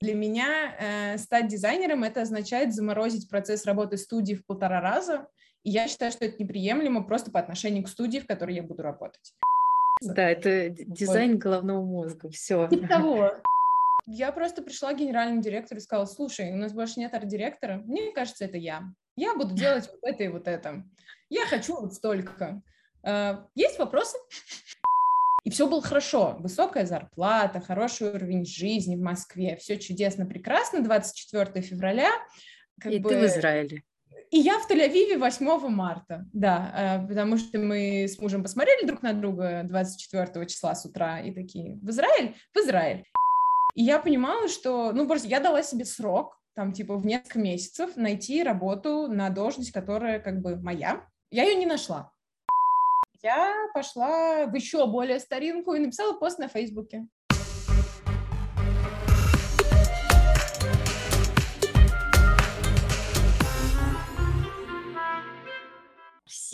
Для меня э, стать дизайнером — это означает заморозить процесс работы студии в полтора раза, и я считаю, что это неприемлемо просто по отношению к студии, в которой я буду работать. Да, это дизайн вот. головного мозга, все. Типа того. Я просто пришла к генеральному директору и сказала, слушай, у нас больше нет арт-директора, мне кажется, это я. Я буду делать вот это и вот это. Я хочу вот столько. Э, есть вопросы? И все было хорошо. Высокая зарплата, хороший уровень жизни в Москве. Все чудесно, прекрасно. 24 февраля. Как и бы... ты в Израиле. И я в Тель-Авиве 8 марта, да, э, потому что мы с мужем посмотрели друг на друга 24 числа с утра и такие, в Израиль? В Израиль. И я понимала, что, ну, просто я дала себе срок, там, типа, в несколько месяцев найти работу на должность, которая, как бы, моя. Я ее не нашла я пошла в еще более старинку и написала пост на Фейсбуке.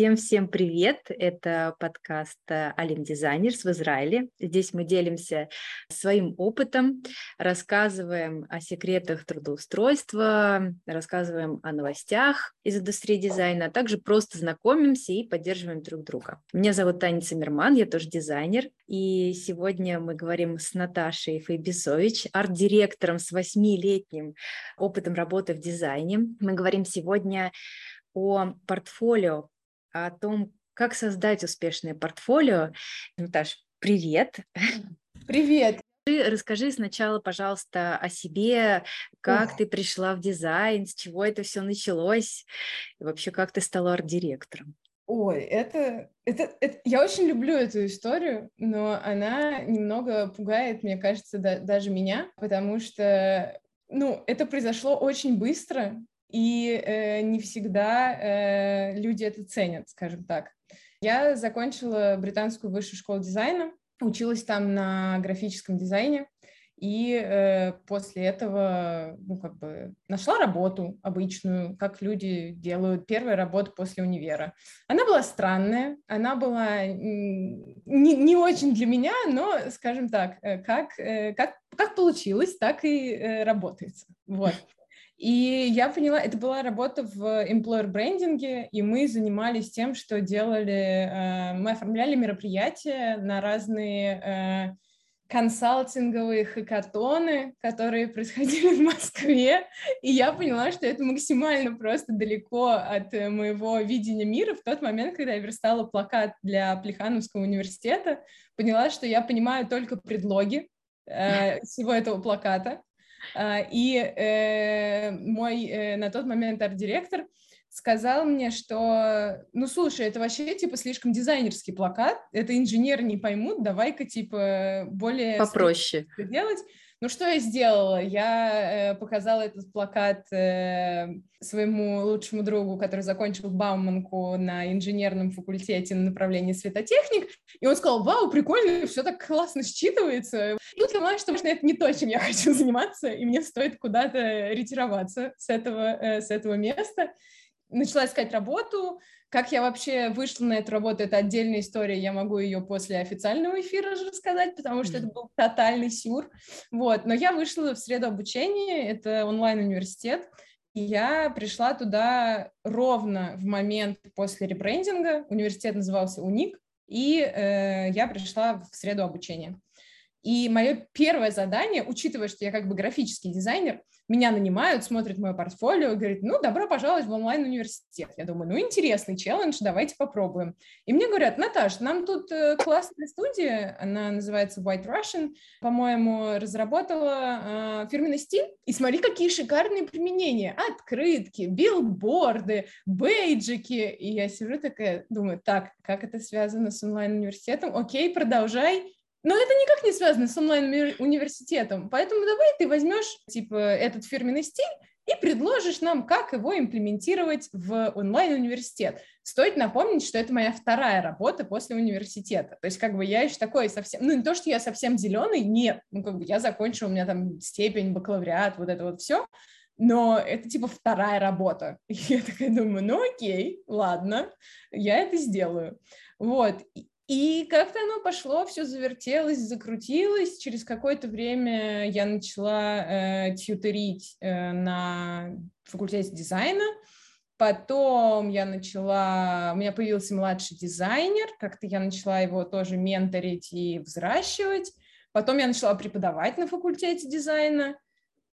Всем-всем привет! Это подкаст Алим Дизайнерс в Израиле. Здесь мы делимся своим опытом, рассказываем о секретах трудоустройства, рассказываем о новостях из индустрии дизайна, а также просто знакомимся и поддерживаем друг друга. Меня зовут Таня Циммерман, я тоже дизайнер, и сегодня мы говорим с Наташей Фейбисович, арт-директором с восьмилетним опытом работы в дизайне. Мы говорим сегодня о портфолио о том, как создать успешное портфолио. Наташ, привет! Привет! Расскажи сначала, пожалуйста, о себе, как Ох. ты пришла в дизайн, с чего это все началось, и вообще как ты стала арт-директором. Ой, это, это, это, я очень люблю эту историю, но она немного пугает, мне кажется, да, даже меня, потому что, ну, это произошло очень быстро, и э, не всегда э, люди это ценят, скажем так. Я закончила британскую высшую школу дизайна, училась там на графическом дизайне, и э, после этого, ну, как бы, нашла работу обычную, как люди делают первую работу после универа. Она была странная, она была не, не очень для меня, но, скажем так, э, как, э, как, как получилось, так и э, работается. Вот. И я поняла, это была работа в employer брендинге, и мы занимались тем, что делали, э, мы оформляли мероприятия на разные э, консалтинговые хакатоны, которые происходили в Москве, и я поняла, что это максимально просто далеко от моего видения мира. В тот момент, когда я верстала плакат для Плехановского университета, поняла, что я понимаю только предлоги э, всего этого плаката, и э, мой э, на тот момент арт-директор сказал мне, что, ну, слушай, это вообще, типа, слишком дизайнерский плакат, это инженеры не поймут, давай-ка, типа, более... Попроще. Делать. Ну, что я сделала? Я э, показала этот плакат э, своему лучшему другу, который закончил Бауманку на инженерном факультете на направлении светотехник, и он сказал, вау, прикольно, все так классно считывается. И тут я поняла, что, может, это не то, чем я хочу заниматься, и мне стоит куда-то ретироваться с этого, э, с этого места. Начала искать работу, как я вообще вышла на эту работу, это отдельная история, я могу ее после официального эфира рассказать, потому что это был тотальный сюр. Вот, но я вышла в среду обучения, это онлайн-университет, и я пришла туда ровно в момент после ребрендинга, университет назывался УНИК, и э, я пришла в среду обучения. И мое первое задание, учитывая, что я как бы графический дизайнер, меня нанимают, смотрят мое портфолио, говорят, ну, добро пожаловать в онлайн-университет. Я думаю, ну, интересный челлендж, давайте попробуем. И мне говорят, Наташ, нам тут э, классная студия, она называется White Russian, по-моему, разработала э, фирменный стиль, и смотри, какие шикарные применения. Открытки, билборды, бейджики. И я сижу такая, думаю, так, как это связано с онлайн-университетом? Окей, продолжай. Но это никак не связано с онлайн-университетом, поэтому давай ты возьмешь, типа, этот фирменный стиль и предложишь нам, как его имплементировать в онлайн-университет. Стоит напомнить, что это моя вторая работа после университета. То есть, как бы, я еще такой совсем... Ну, не то, что я совсем зеленый, нет. Ну, как бы, я закончила, у меня там степень, бакалавриат, вот это вот все. Но это, типа, вторая работа. И я такая думаю, ну, окей, ладно, я это сделаю. Вот. И как-то оно пошло, все завертелось, закрутилось. Через какое-то время я начала э, тьютерить э, на факультете дизайна. Потом я начала, у меня появился младший дизайнер, как-то я начала его тоже менторить и взращивать. Потом я начала преподавать на факультете дизайна.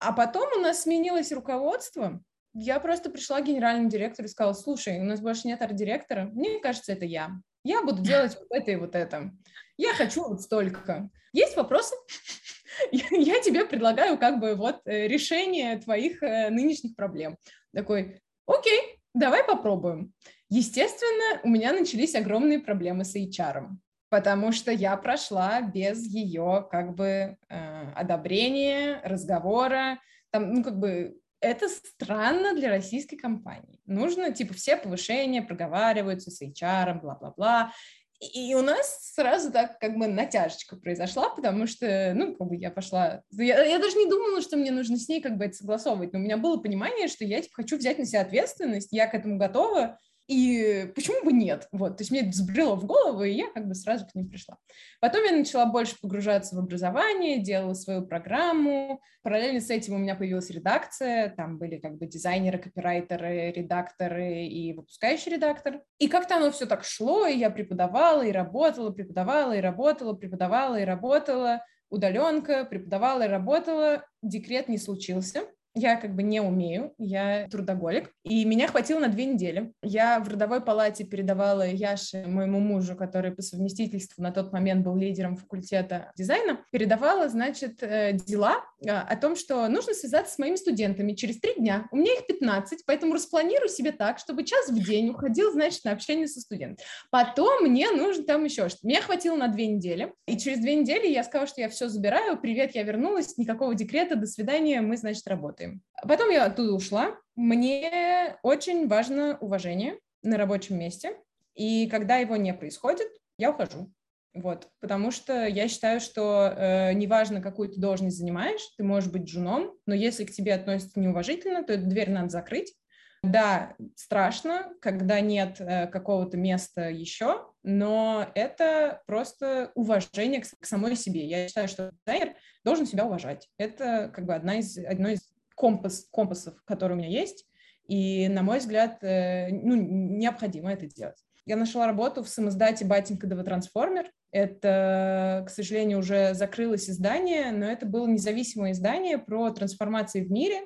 А потом у нас сменилось руководство. Я просто пришла к генеральному директору и сказала, слушай, у нас больше нет арт-директора, мне кажется, это я. Я буду делать вот это и вот это. Я хочу вот столько. Есть вопросы? Я тебе предлагаю как бы вот э, решение твоих э, нынешних проблем. Такой, окей, давай попробуем. Естественно, у меня начались огромные проблемы с HR, потому что я прошла без ее как бы э, одобрения, разговора. Там, ну, как бы это странно для российской компании. Нужно, типа, все повышения проговариваются с HR, бла-бла-бла. И у нас сразу так как бы натяжечка произошла, потому что, ну, как бы я пошла... Я, я даже не думала, что мне нужно с ней как бы это согласовывать, но у меня было понимание, что я, типа, хочу взять на себя ответственность, я к этому готова, и почему бы нет? Вот, то есть мне это взбрело в голову, и я как бы сразу к ним пришла. Потом я начала больше погружаться в образование, делала свою программу. Параллельно с этим у меня появилась редакция, там были как бы дизайнеры, копирайтеры, редакторы и выпускающий редактор. И как-то оно все так шло, и я преподавала, и работала, преподавала, и работала, преподавала, и работала удаленка, преподавала и работала, декрет не случился, я как бы не умею, я трудоголик, и меня хватило на две недели. Я в родовой палате передавала Яше, моему мужу, который по совместительству на тот момент был лидером факультета дизайна, передавала, значит, э, дела э, о том, что нужно связаться с моими студентами через три дня. У меня их 15, поэтому распланирую себе так, чтобы час в день уходил, значит, на общение со студентом. Потом мне нужно там еще что-то. Меня хватило на две недели, и через две недели я сказала, что я все забираю, привет, я вернулась, никакого декрета, до свидания, мы, значит, работаем работаем. Потом я оттуда ушла. Мне очень важно уважение на рабочем месте. И когда его не происходит, я ухожу. Вот, потому что я считаю, что э, неважно, какую ты должность занимаешь, ты можешь быть джуном, но если к тебе относятся неуважительно, то эту дверь надо закрыть. Да, страшно, когда нет э, какого-то места еще, но это просто уважение к, к самой себе. Я считаю, что дизайнер должен себя уважать. Это как бы одна из, одно из компас, компасов, которые у меня есть, и, на мой взгляд, э, ну, необходимо это делать. Я нашла работу в самоздате «Батенька ДВ Трансформер». Это, к сожалению, уже закрылось издание, но это было независимое издание про трансформации в мире.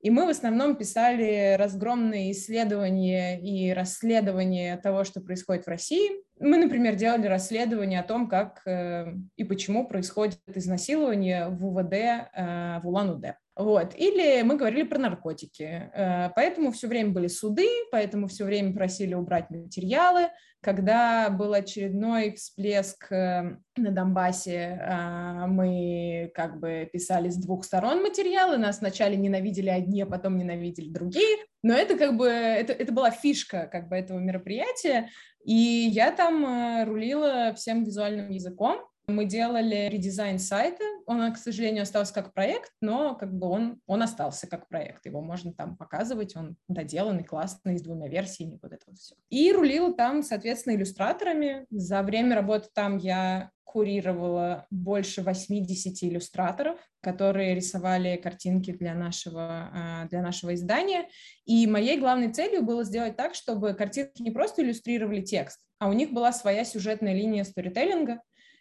И мы в основном писали разгромные исследования и расследования того, что происходит в России. Мы, например, делали расследование о том, как э, и почему происходит изнасилование в УВД э, в Улан-Удэ. Вот. Или мы говорили про наркотики. Э, поэтому все время были суды, поэтому все время просили убрать материалы. Когда был очередной всплеск э, на Донбассе, э, мы как бы писали с двух сторон материалы. Нас вначале ненавидели одни, а потом ненавидели другие. Но это как бы, это, это была фишка как бы этого мероприятия. И я там рулила всем визуальным языком. Мы делали редизайн сайта, он, к сожалению, остался как проект, но как бы он, он остался как проект, его можно там показывать, он доделанный, классный, с двумя версиями, вот это вот все. И рулила там, соответственно, иллюстраторами. За время работы там я курировала больше 80 иллюстраторов, которые рисовали картинки для нашего, а, для нашего издания. И моей главной целью было сделать так, чтобы картинки не просто иллюстрировали текст, а у них была своя сюжетная линия сторителлинга,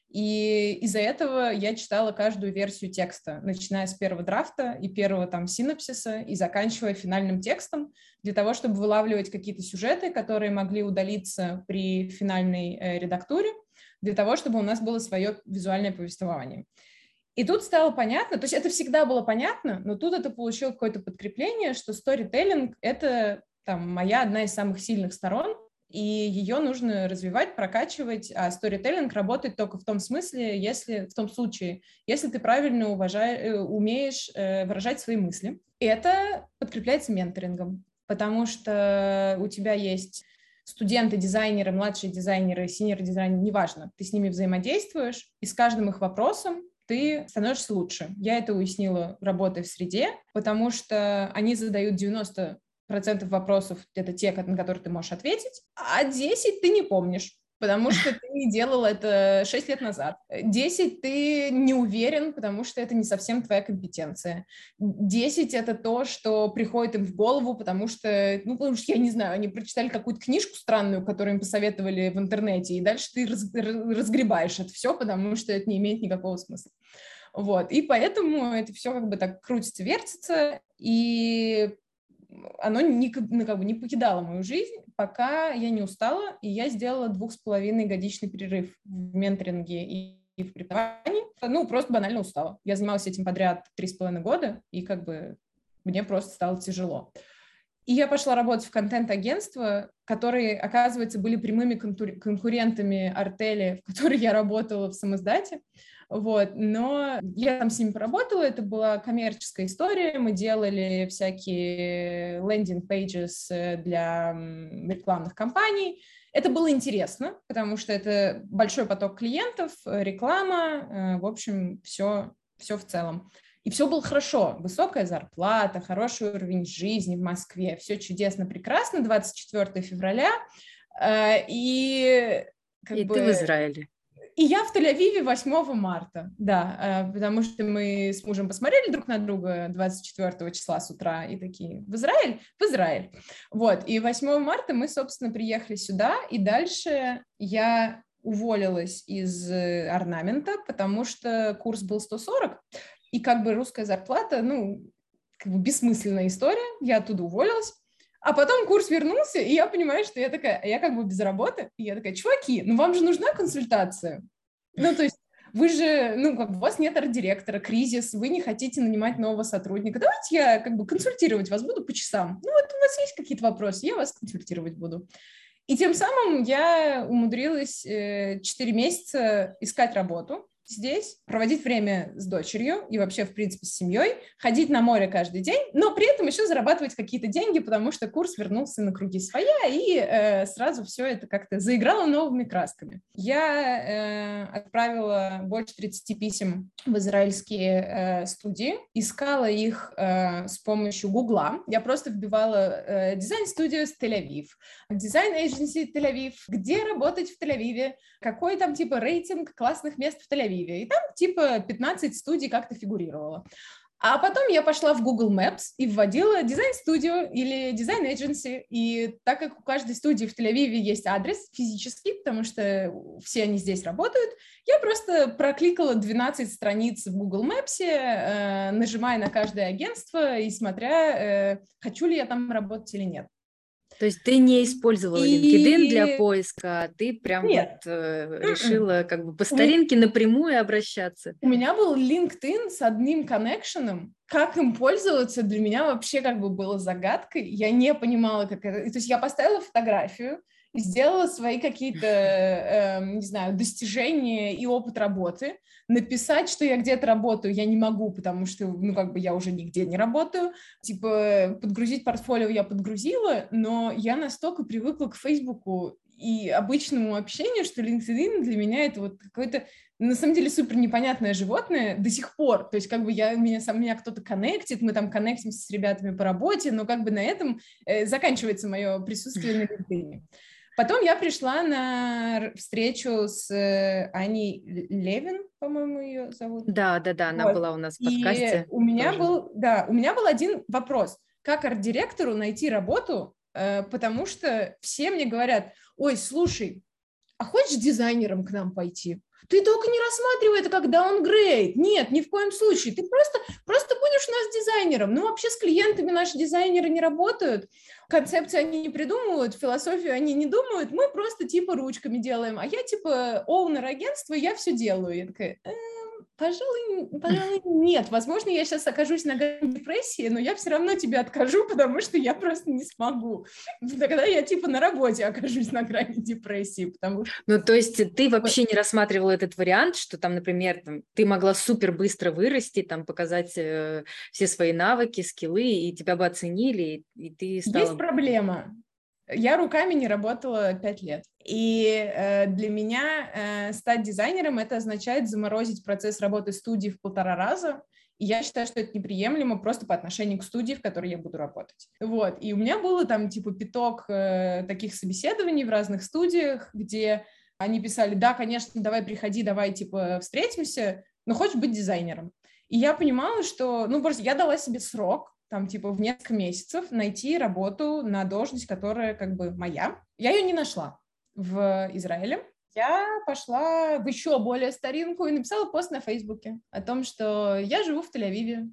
и из-за этого я читала каждую версию текста, начиная с первого драфта и первого там синапсиса и заканчивая финальным текстом, для того, чтобы вылавливать какие-то сюжеты, которые могли удалиться при финальной э, редактуре, для того, чтобы у нас было свое визуальное повествование. И тут стало понятно, то есть это всегда было понятно, но тут это получило какое-то подкрепление, что сторителлинг — это там, моя одна из самых сильных сторон, и ее нужно развивать, прокачивать, а сторителлинг работает только в том смысле, если в том случае, если ты правильно уважаешь, э, умеешь э, выражать свои мысли. Это подкрепляется менторингом, потому что у тебя есть студенты, дизайнеры, младшие дизайнеры, синер дизайнеры, неважно, ты с ними взаимодействуешь, и с каждым их вопросом ты становишься лучше. Я это уяснила, работая в среде, потому что они задают 90 процентов вопросов это те, на которые ты можешь ответить, а 10 ты не помнишь. потому что ты делал это 6 лет назад. 10 ты не уверен, потому что это не совсем твоя компетенция. 10 это то, что приходит им в голову, потому что, ну, потому что, я не знаю, они прочитали какую-то книжку странную, которую им посоветовали в интернете, и дальше ты раз, разгребаешь это все, потому что это не имеет никакого смысла. Вот, и поэтому это все как бы так крутится, вертится, и оно не, ну, как бы не покидало мою жизнь, пока я не устала, и я сделала двух с половиной годичный перерыв в менторинге и, и в преподавании. Ну, просто банально устала. Я занималась этим подряд три с половиной года, и как бы мне просто стало тяжело. И я пошла работать в контент-агентство, которые, оказывается, были прямыми конкурентами Артели, в которой я работала в самиздате. Вот, но я там с ними поработала, это была коммерческая история, мы делали всякие landing pages для рекламных кампаний, это было интересно, потому что это большой поток клиентов, реклама, э, в общем, все, все в целом. И все было хорошо, высокая зарплата, хороший уровень жизни в Москве, все чудесно, прекрасно, 24 февраля, э, и... Как и бы... ты в Израиле. И я в Тель-Авиве 8 марта, да, э, потому что мы с мужем посмотрели друг на друга 24 числа с утра и такие, в Израиль? В Израиль. Вот, и 8 марта мы, собственно, приехали сюда, и дальше я уволилась из э, орнамента, потому что курс был 140, и как бы русская зарплата, ну, как бы бессмысленная история, я оттуда уволилась, а потом курс вернулся, и я понимаю, что я такая, я как бы без работы, и я такая, чуваки, ну вам же нужна консультация. Ну, то есть вы же, ну, как бы у вас нет арт-директора, кризис, вы не хотите нанимать нового сотрудника. Давайте я как бы консультировать вас буду по часам. Ну, вот у вас есть какие-то вопросы, я вас консультировать буду. И тем самым я умудрилась э, 4 месяца искать работу здесь, проводить время с дочерью и вообще, в принципе, с семьей, ходить на море каждый день, но при этом еще зарабатывать какие-то деньги, потому что курс вернулся на круги своя, и э, сразу все это как-то заиграло новыми красками. Я э, отправила больше 30 писем в израильские э, студии, искала их э, с помощью Гугла. Я просто вбивала э, дизайн-студию с Тель-Авив, design agency Тель-Авив, где работать в Тель-Авиве, какой там типа рейтинг классных мест в Тель-Авиве, Тель-Авиве. И там типа 15 студий как-то фигурировало. А потом я пошла в Google Maps и вводила design studio или design agency. И так как у каждой студии в Тель-Авиве есть адрес физический, потому что все они здесь работают, я просто прокликала 12 страниц в Google Maps, э, нажимая на каждое агентство и смотря, э, хочу ли я там работать или нет. То есть ты не использовала и... LinkedIn для поиска, а ты прям Нет. вот э, решила как бы по старинке напрямую обращаться. У меня был LinkedIn с одним коннекшеном, как им пользоваться для меня вообще как бы было загадкой. Я не понимала, как это... То есть я поставила фотографию, сделала свои какие-то, э, не знаю, достижения и опыт работы. Написать, что я где-то работаю, я не могу, потому что, ну, как бы я уже нигде не работаю. Типа, подгрузить портфолио я подгрузила, но я настолько привыкла к Фейсбуку и обычному общению, что LinkedIn для меня это вот какое-то, на самом деле, супер непонятное животное до сих пор. То есть как бы я, меня, сам, меня кто-то коннектит, мы там коннектимся с ребятами по работе, но как бы на этом э, заканчивается мое присутствие на LinkedIn. Потом я пришла на встречу с э, Аней Левин, по-моему, ее зовут. Да, да, да, она вот. была у нас в подкасте. И у меня тоже. был, да, у меня был один вопрос. Как арт-директору найти работу, э, потому что все мне говорят, ой, слушай, а хочешь дизайнером к нам пойти? Ты только не рассматривай это как даунгрейд. Нет, ни в коем случае. Ты просто, просто будешь у нас дизайнером. Ну, вообще с клиентами наши дизайнеры не работают. Концепции они не придумывают, философию они не думают. Мы просто типа ручками делаем. А я типа оунер агентства, я все делаю. Я такая, э, Пожалуй, пожалуй, нет. Возможно, я сейчас окажусь на грани депрессии, но я все равно тебе откажу, потому что я просто не смогу. Тогда я типа на работе окажусь на грани депрессии, потому что... Ну, то есть ты вообще не рассматривала этот вариант, что там, например, там, ты могла супер быстро вырасти, там, показать э, все свои навыки, скиллы, и тебя бы оценили, и, и ты стала... Есть проблема. Я руками не работала пять лет. И э, для меня э, стать дизайнером это означает заморозить процесс работы студии в полтора раза. И я считаю, что это неприемлемо просто по отношению к студии, в которой я буду работать. Вот. И у меня было там типа пяток э, таких собеседований в разных студиях, где Они писали, да, конечно, давай приходи, давай, типа, встретимся, но хочешь быть дизайнером. И я понимала, что, ну, просто я дала себе срок, там, типа, в несколько месяцев найти работу на должность, которая, как бы, моя. Я ее не нашла в Израиле. Я пошла в еще более старинку и написала пост на Фейсбуке о том, что я живу в Тель-Авиве,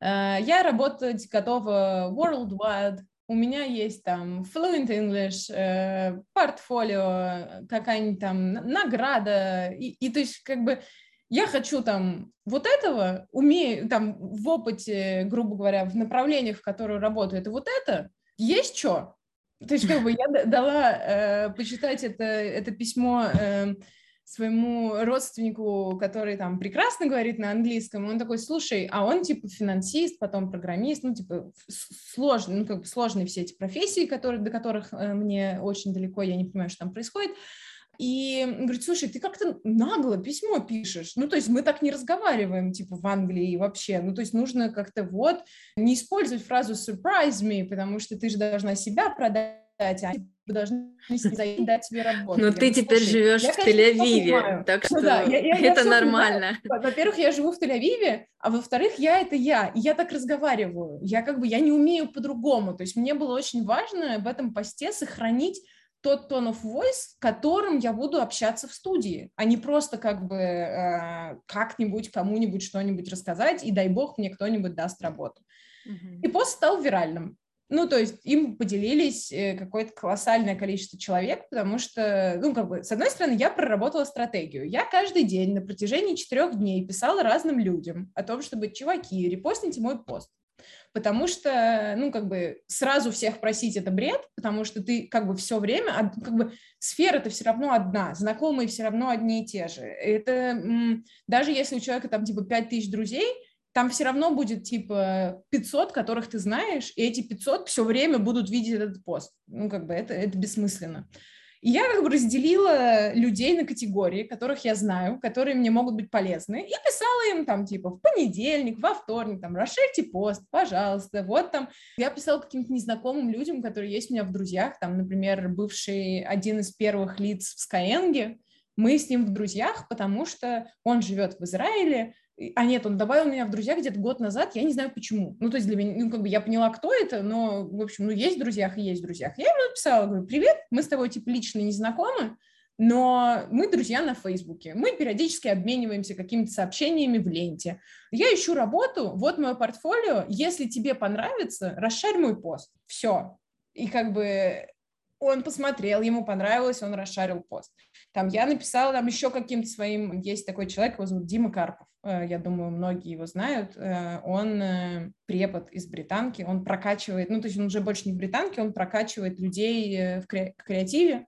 э, я работать готова worldwide, у меня есть там Fluent English, э, портфолио, какая-нибудь там награда, и, и то есть как бы я хочу там вот этого, умею там в опыте, грубо говоря, в направлениях, в которые работаю, это вот это, есть что. То есть как бы я дала э, почитать это, это письмо э, своему родственнику, который там прекрасно говорит на английском, он такой, слушай, а он типа финансист, потом программист, ну типа сложный, ну как бы сложные все эти профессии, которые, до которых э, мне очень далеко, я не понимаю, что там происходит. И говорит, слушай, ты как-то нагло письмо пишешь. Ну, то есть мы так не разговариваем, типа, в Англии вообще. Ну, то есть нужно как-то вот не использовать фразу surprise me, потому что ты же должна себя продать, а должны дать тебе работу. Но ты теперь живешь в Тель-Авиве, так что ну, да, я, я, это я нормально. Во-первых, я живу в Тель-Авиве, а во-вторых, я это я, и я так разговариваю. Я как бы, я не умею по-другому. То есть мне было очень важно в этом посте сохранить тот тон of voice, которым я буду общаться в студии, а не просто как бы э, как-нибудь кому-нибудь что-нибудь рассказать, и дай бог мне кто-нибудь даст работу. Mm-hmm. И пост стал виральным. Ну, то есть им поделились э, какое-то колоссальное количество человек, потому что, ну, как бы, с одной стороны, я проработала стратегию. Я каждый день на протяжении четырех дней писала разным людям о том, чтобы, чуваки, репостните мой пост потому что, ну, как бы сразу всех просить это бред, потому что ты как бы все время, как бы сфера-то все равно одна, знакомые все равно одни и те же. Это даже если у человека там типа 5000 друзей, там все равно будет типа 500, которых ты знаешь, и эти 500 все время будут видеть этот пост. Ну, как бы это, это бессмысленно. И я как бы разделила людей на категории, которых я знаю, которые мне могут быть полезны, и писала им там типа в понедельник, во вторник, там, расширьте пост, пожалуйста, вот там. Я писала каким-то незнакомым людям, которые есть у меня в друзьях, там, например, бывший один из первых лиц в Skyeng, мы с ним в друзьях, потому что он живет в Израиле, а нет, он добавил меня в друзья где-то год назад, я не знаю почему. Ну, то есть для меня, ну, как бы я поняла, кто это, но, в общем, ну, есть в друзьях и есть в друзьях. Я ему написала, говорю, привет, мы с тобой, типа, лично не знакомы, но мы друзья на Фейсбуке. Мы периодически обмениваемся какими-то сообщениями в ленте. Я ищу работу, вот мое портфолио, если тебе понравится, расшарь мой пост. Все. И как бы он посмотрел, ему понравилось, он расшарил пост. Там я написала там еще каким-то своим, есть такой человек, его зовут Дима Карпов, э, я думаю, многие его знают, э, он э, препод из британки, он прокачивает, ну, то есть он уже больше не в британке, он прокачивает людей в креативе,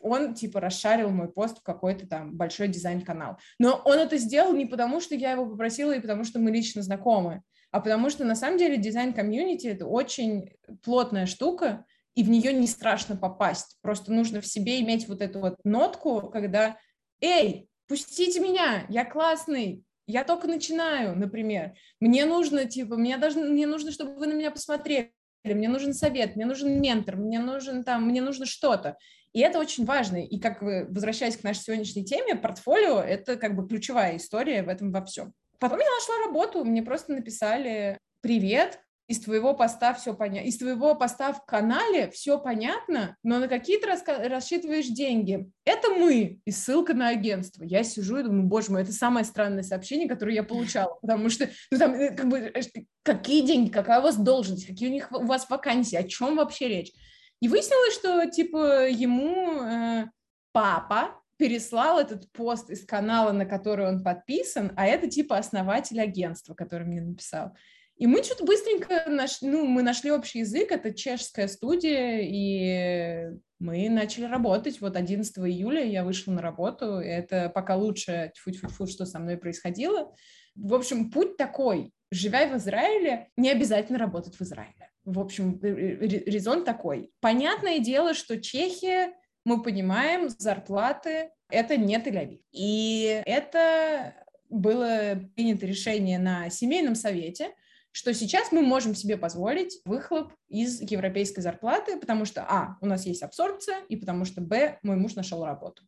он, типа, расшарил мой пост в какой-то там большой дизайн-канал. Но он это сделал не потому, что я его попросила, и потому, что мы лично знакомы, а потому что, на самом деле, дизайн-комьюнити — это очень плотная штука, и в нее не страшно попасть. Просто нужно в себе иметь вот эту вот нотку, когда «Эй, пустите меня, я классный, я только начинаю», например. Мне нужно, типа, мне, должны, мне нужно, чтобы вы на меня посмотрели, мне нужен совет, мне нужен ментор, мне нужен там, мне нужно что-то. И это очень важно. И как вы, возвращаясь к нашей сегодняшней теме, портфолио — это как бы ключевая история в этом во всем. Потом я нашла работу, мне просто написали «Привет, из твоего поста все понятно, из твоего поста в канале все понятно, но на какие-то раска- рассчитываешь деньги. Это мы, и ссылка на агентство. Я сижу и думаю, боже мой, это самое странное сообщение, которое я получала, потому что, ну, там, э, как бы, э, какие деньги, какая у вас должность, какие у них у вас вакансии, о чем вообще речь. И выяснилось, что, типа, ему э, папа переслал этот пост из канала, на который он подписан, а это, типа, основатель агентства, который мне написал. И мы что-то быстренько наш, ну, мы нашли общий язык, это чешская студия, и мы начали работать. Вот 11 июля я вышла на работу, это пока лучше, тьфу-тьфу-тьфу, что со мной происходило. В общем, путь такой. Живя в Израиле, не обязательно работать в Израиле. В общем, резон такой. Понятное дело, что Чехия, мы понимаем, зарплаты — это не Тель-Авив. И это было принято решение на семейном совете — что сейчас мы можем себе позволить выхлоп из европейской зарплаты, потому что, а, у нас есть абсорбция, и потому что, б, мой муж нашел работу.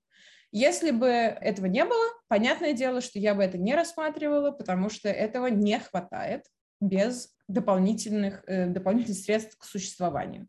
Если бы этого не было, понятное дело, что я бы это не рассматривала, потому что этого не хватает без дополнительных, э, дополнительных средств к существованию.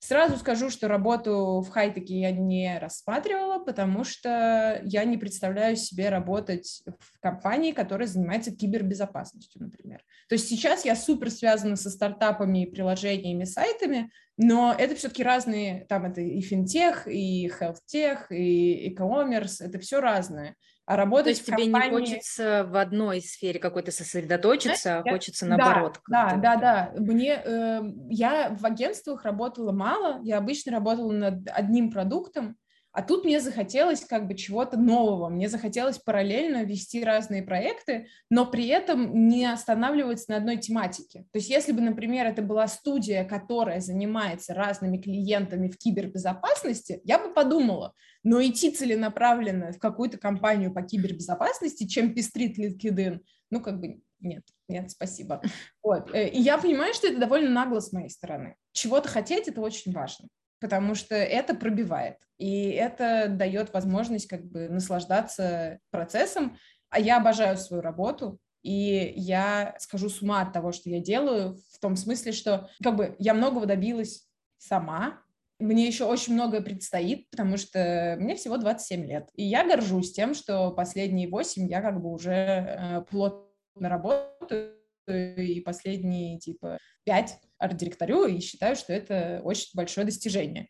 Сразу скажу, что работу в хай-теке я не рассматривала, потому что я не представляю себе работать в компании, которая занимается кибербезопасностью, например. То есть сейчас я супер связана со стартапами, приложениями, сайтами, но это все-таки разные, там это и финтех, и хелфтех, и e-commerce, это все разное. А работать То есть тебе компании... не хочется в одной сфере какой-то сосредоточиться, а хочется наоборот. Да, да, да, да. Мне, э, я в агентствах работала мало, я обычно работала над одним продуктом, а тут мне захотелось как бы чего-то нового, мне захотелось параллельно вести разные проекты, но при этом не останавливаться на одной тематике. То есть если бы, например, это была студия, которая занимается разными клиентами в кибербезопасности, я бы подумала, но идти целенаправленно в какую-то компанию по кибербезопасности, чем пестрит LinkedIn, ну как бы нет, нет, спасибо. Вот. Э, и я понимаю, что это довольно нагло с моей стороны. Чего-то хотеть – это очень важно потому что это пробивает, и это дает возможность как бы наслаждаться процессом. А я обожаю свою работу, и я скажу с ума от того, что я делаю, в том смысле, что как бы я многого добилась сама, мне еще очень многое предстоит, потому что мне всего 27 лет. И я горжусь тем, что последние 8 я как бы уже э, плотно работаю, и последние, типа, 5 арт-директорю и считаю, что это очень большое достижение.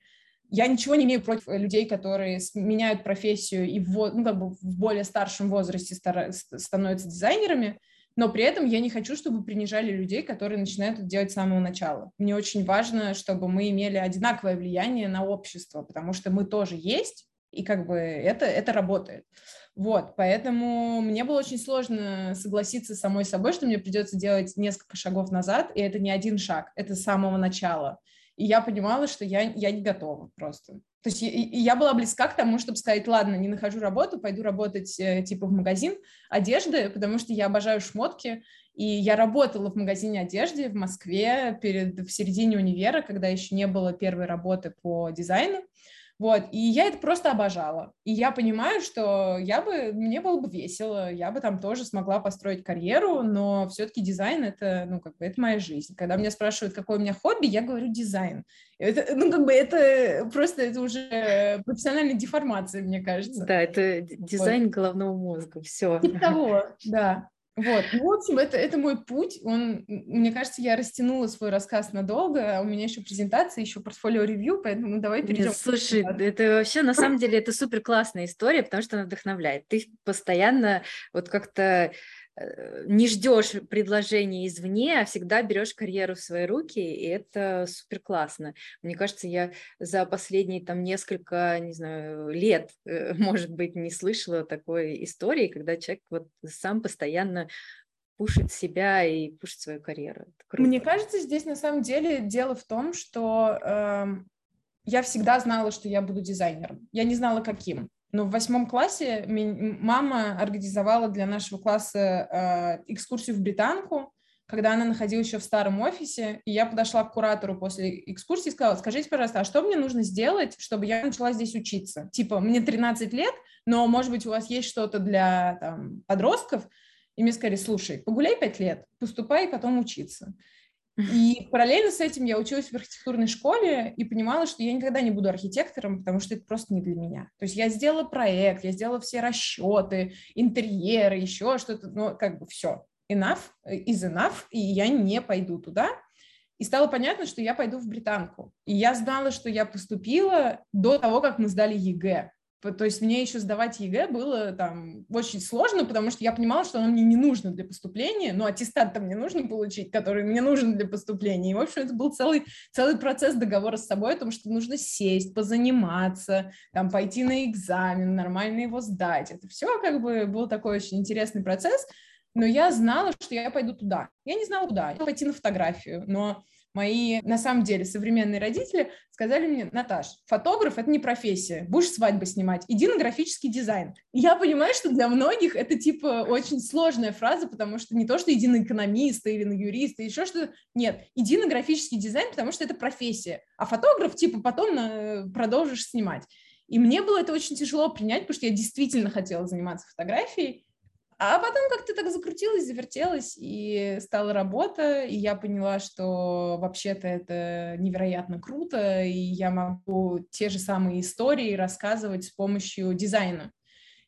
Я ничего не имею против людей, которые меняют профессию и в, ну, как бы в более старшем возрасте стар, становятся дизайнерами, но при этом я не хочу, чтобы принижали людей, которые начинают это делать с самого начала. Мне очень важно, чтобы мы имели одинаковое влияние на общество, потому что мы тоже есть, и как бы это, это работает. Вот, поэтому мне было очень сложно согласиться с самой собой, что мне придется делать несколько шагов назад, и это не один шаг, это с самого начала. И я понимала, что я, я не готова просто. То есть я, я была близка к тому, чтобы сказать, ладно, не нахожу работу, пойду работать э, типа в магазин одежды, потому что я обожаю шмотки, и я работала в магазине одежды в Москве перед, в середине универа, когда еще не было первой работы по дизайну. Вот, и я это просто обожала. И я понимаю, что я бы, мне было бы весело, я бы там тоже смогла построить карьеру, но все-таки дизайн это, ну, как бы, это моя жизнь. Когда меня спрашивают, какое у меня хобби, я говорю дизайн. Это, ну, как бы, это просто, это уже профессиональная деформация, мне кажется. Да, это дизайн вот. головного мозга, все. Типа того, да. Вот, ну, в общем, это, это мой путь, он, мне кажется, я растянула свой рассказ надолго, а у меня еще презентация, еще портфолио-ревью, поэтому давай перейдем. Слушай, это вообще, на самом деле, это супер классная история, потому что она вдохновляет. Ты постоянно вот как-то не ждешь предложения извне, а всегда берешь карьеру в свои руки, и это супер классно. Мне кажется, я за последние там несколько, не знаю, лет, э, может быть, не слышала такой истории, когда человек вот сам постоянно пушит себя и пушит свою карьеру. Мне кажется, здесь на самом деле дело в том, что э, я всегда знала, что я буду дизайнером. Я не знала, каким. Но в восьмом классе мама организовала для нашего класса э, экскурсию в Британку, когда она находилась еще в старом офисе, и я подошла к куратору после экскурсии и сказала, скажите, пожалуйста, а что мне нужно сделать, чтобы я начала здесь учиться? Типа, мне 13 лет, но, может быть, у вас есть что-то для там, подростков? И мне сказали, слушай, погуляй 5 лет, поступай потом учиться. И параллельно с этим я училась в архитектурной школе и понимала, что я никогда не буду архитектором, потому что это просто не для меня. То есть я сделала проект, я сделала все расчеты, интерьеры, еще что-то, ну, как бы все. Enough is enough, и я не пойду туда. И стало понятно, что я пойду в британку. И я знала, что я поступила до того, как мы сдали ЕГЭ. То есть мне еще сдавать ЕГЭ было там очень сложно, потому что я понимала, что оно мне не нужно для поступления, но аттестат там мне нужно получить, который мне нужен для поступления. И, в общем, это был целый, целый процесс договора с собой о том, что нужно сесть, позаниматься, там, пойти на экзамен, нормально его сдать. Это все как бы был такой очень интересный процесс, но я знала, что я пойду туда. Я не знала, куда. Я пойти на фотографию, но Мои, на самом деле, современные родители сказали мне, Наташ, фотограф – это не профессия, будешь свадьбы снимать, иди на графический дизайн. Я понимаю, что для многих это, типа, очень сложная фраза, потому что не то, что иди на экономиста или на юриста, еще что-то. Нет, иди на графический дизайн, потому что это профессия. А фотограф, типа, потом на... продолжишь снимать. И мне было это очень тяжело принять, потому что я действительно хотела заниматься фотографией, а потом как-то так закрутилось, завертелось, и стала работа, и я поняла, что вообще-то это невероятно круто, и я могу те же самые истории рассказывать с помощью дизайна.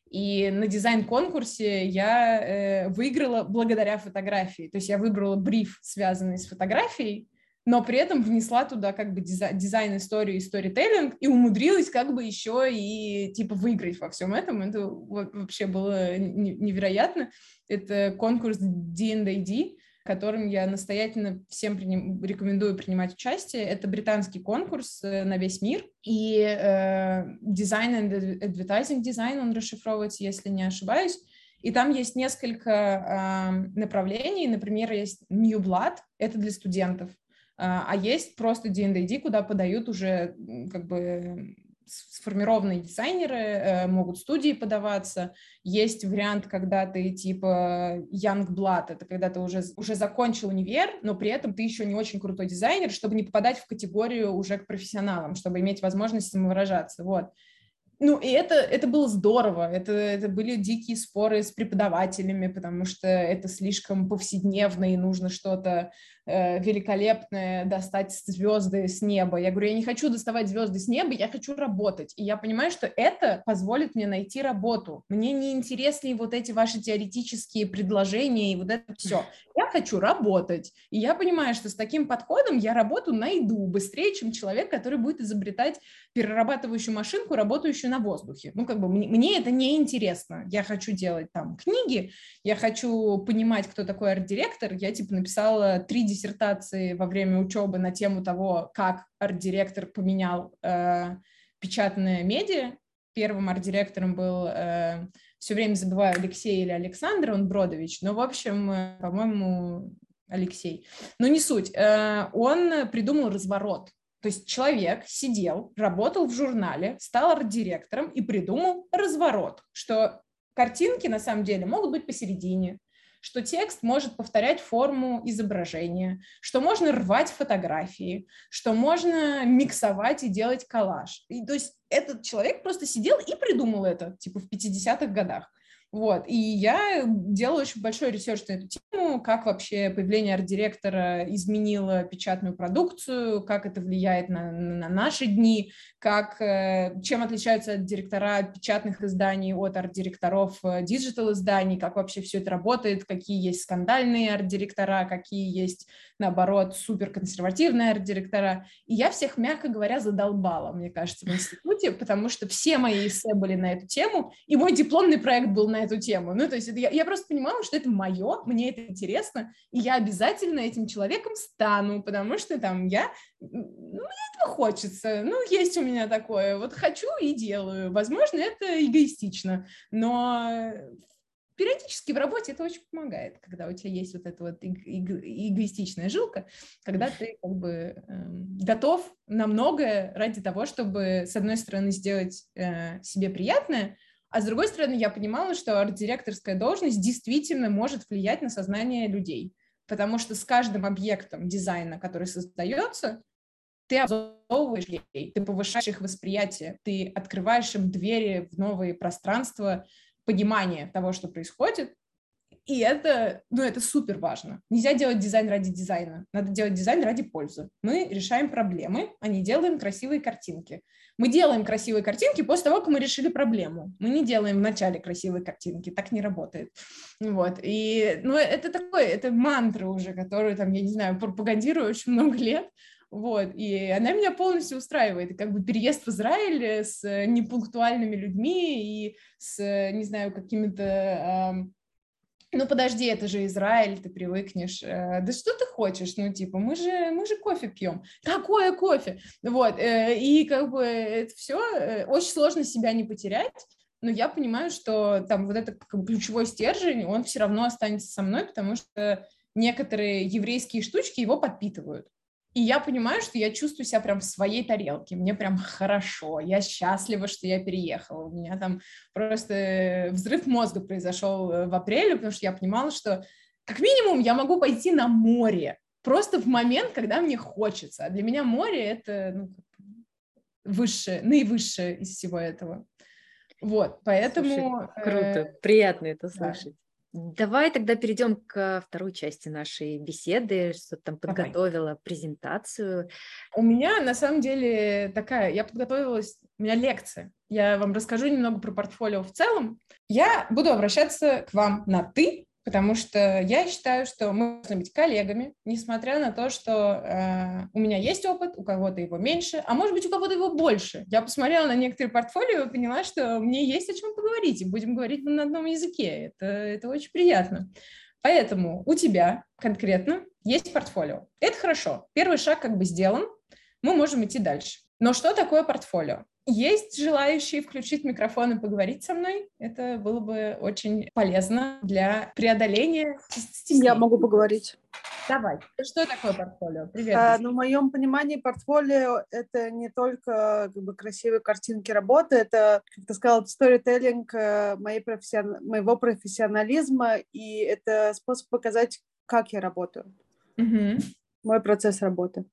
И на дизайн-конкурсе я э, выиграла благодаря фотографии. То есть я выбрала бриф, связанный с фотографией, но при этом внесла туда как бы дизайн, историю и сторителлинг и умудрилась как бы еще и типа выиграть во всем этом. Это вообще было невероятно. Это конкурс D&D, которым я настоятельно всем приним, рекомендую принимать участие. Это британский конкурс э, на весь мир, и э, дизайн and advertising дизайн он расшифровывается, если не ошибаюсь. И там есть несколько э, направлений. Например, есть New Blood, это для студентов. А, а есть просто D&D, куда подают уже как бы сформированные дизайнеры, э, могут студии подаваться. Есть вариант, когда ты типа young blood, это когда ты уже, уже закончил универ, но при этом ты еще не очень крутой дизайнер, чтобы не попадать в категорию уже к профессионалам, чтобы иметь возможность самовыражаться. Вот. Ну, и это, это было здорово. Это, это были дикие споры с преподавателями, потому что это слишком повседневно, и нужно что-то э, великолепное достать звезды с неба. Я говорю, я не хочу доставать звезды с неба, я хочу работать. И я понимаю, что это позволит мне найти работу. Мне не интересны вот эти ваши теоретические предложения и вот это все. Я хочу работать. И я понимаю, что с таким подходом я работу найду быстрее, чем человек, который будет изобретать перерабатывающую машинку, работающую на воздухе. Ну, как бы мне, мне это не интересно. Я хочу делать там книги, я хочу понимать, кто такой арт-директор. Я, типа, написала три диссертации во время учебы на тему того, как арт-директор поменял э, печатное медиа. Первым арт-директором был, э, все время забываю, Алексей или Александр, он Бродович, но, в общем, э, по-моему, Алексей. Но не суть. Э, он придумал разворот то есть человек сидел, работал в журнале, стал арт-директором и придумал разворот, что картинки на самом деле могут быть посередине, что текст может повторять форму изображения, что можно рвать фотографии, что можно миксовать и делать коллаж. И, то есть этот человек просто сидел и придумал это, типа в 50-х годах. Вот, и я делала очень большой research на эту тему, как вообще появление арт-директора изменило печатную продукцию, как это влияет на, на наши дни, как, э, чем отличаются директора печатных изданий от арт-директоров э, диджитал-изданий, как вообще все это работает, какие есть скандальные арт-директора, какие есть, наоборот, суперконсервативные арт-директора. И я всех, мягко говоря, задолбала, мне кажется, в институте, потому что все мои эссе были на эту тему, и мой дипломный проект был на эту тему. Ну, то есть я, я просто понимала, что это мое, мне это интересно, и я обязательно этим человеком стану, потому что там я, ну, мне этого хочется, ну, есть у меня такое, вот хочу и делаю. Возможно, это эгоистично, но периодически в работе это очень помогает, когда у тебя есть вот эта вот эгоистичная жилка, когда ты как бы э, готов на многое ради того, чтобы, с одной стороны, сделать э, себе приятное, а с другой стороны, я понимала, что арт-директорская должность действительно может влиять на сознание людей, потому что с каждым объектом дизайна, который создается, ты образовываешь людей, ты повышаешь их восприятие, ты открываешь им двери в новые пространства понимания того, что происходит, и это, ну, это супер важно. Нельзя делать дизайн ради дизайна. Надо делать дизайн ради пользы. Мы решаем проблемы, а не делаем красивые картинки. Мы делаем красивые картинки после того, как мы решили проблему. Мы не делаем в начале красивые картинки. Так не работает. Вот. И, ну, это такое, это мантра уже, которую, там, я не знаю, пропагандирую очень много лет. Вот, и она меня полностью устраивает. Как бы переезд в Израиль с непунктуальными людьми и с, не знаю, какими-то ну подожди, это же Израиль, ты привыкнешь. Э, да что ты хочешь? Ну типа, мы же, мы же кофе пьем. Какое кофе? Вот, э, и как бы это все, э, очень сложно себя не потерять, но я понимаю, что там вот этот как бы, ключевой стержень, он все равно останется со мной, потому что некоторые еврейские штучки его подпитывают. И я понимаю, что я чувствую себя прям в своей тарелке, мне прям хорошо, я счастлива, что я переехала. У меня там просто взрыв мозга произошел э, в апреле, потому что я понимала, что как минимум я могу пойти на море, просто в момент, когда мне хочется. А для меня море — это ну, высшее, наивысшее из всего этого. Вот, поэтому... Слушай, круто, э, приятно это слышать. Давай тогда перейдем к второй части нашей беседы, что там подготовила Давай. презентацию. У меня на самом деле такая, я подготовилась, у меня лекция. Я вам расскажу немного про портфолио в целом. Я буду обращаться к вам на «ты», потому что я считаю, что мы должны быть коллегами, несмотря на то, что э, у меня есть опыт, у кого-то его меньше, а может быть, у кого-то его больше. Я посмотрела на некоторые портфолио и поняла, что мне есть о чем поговорить, и будем говорить на одном языке. Это, это очень приятно. Поэтому у тебя конкретно есть портфолио. Это хорошо. Первый шаг как бы сделан, мы можем идти дальше. Но что такое портфолио? Есть желающие включить микрофон и поговорить со мной? Это было бы очень полезно для преодоления стеснения. Я могу поговорить. Давай. Что такое портфолио? Привет. А, ну, в моем понимании портфолио — это не только как бы, красивые картинки работы, это, как ты сказал, сторителлинг э, моей профессион... моего профессионализма, и это способ показать, как я работаю. Угу. Мой процесс работы.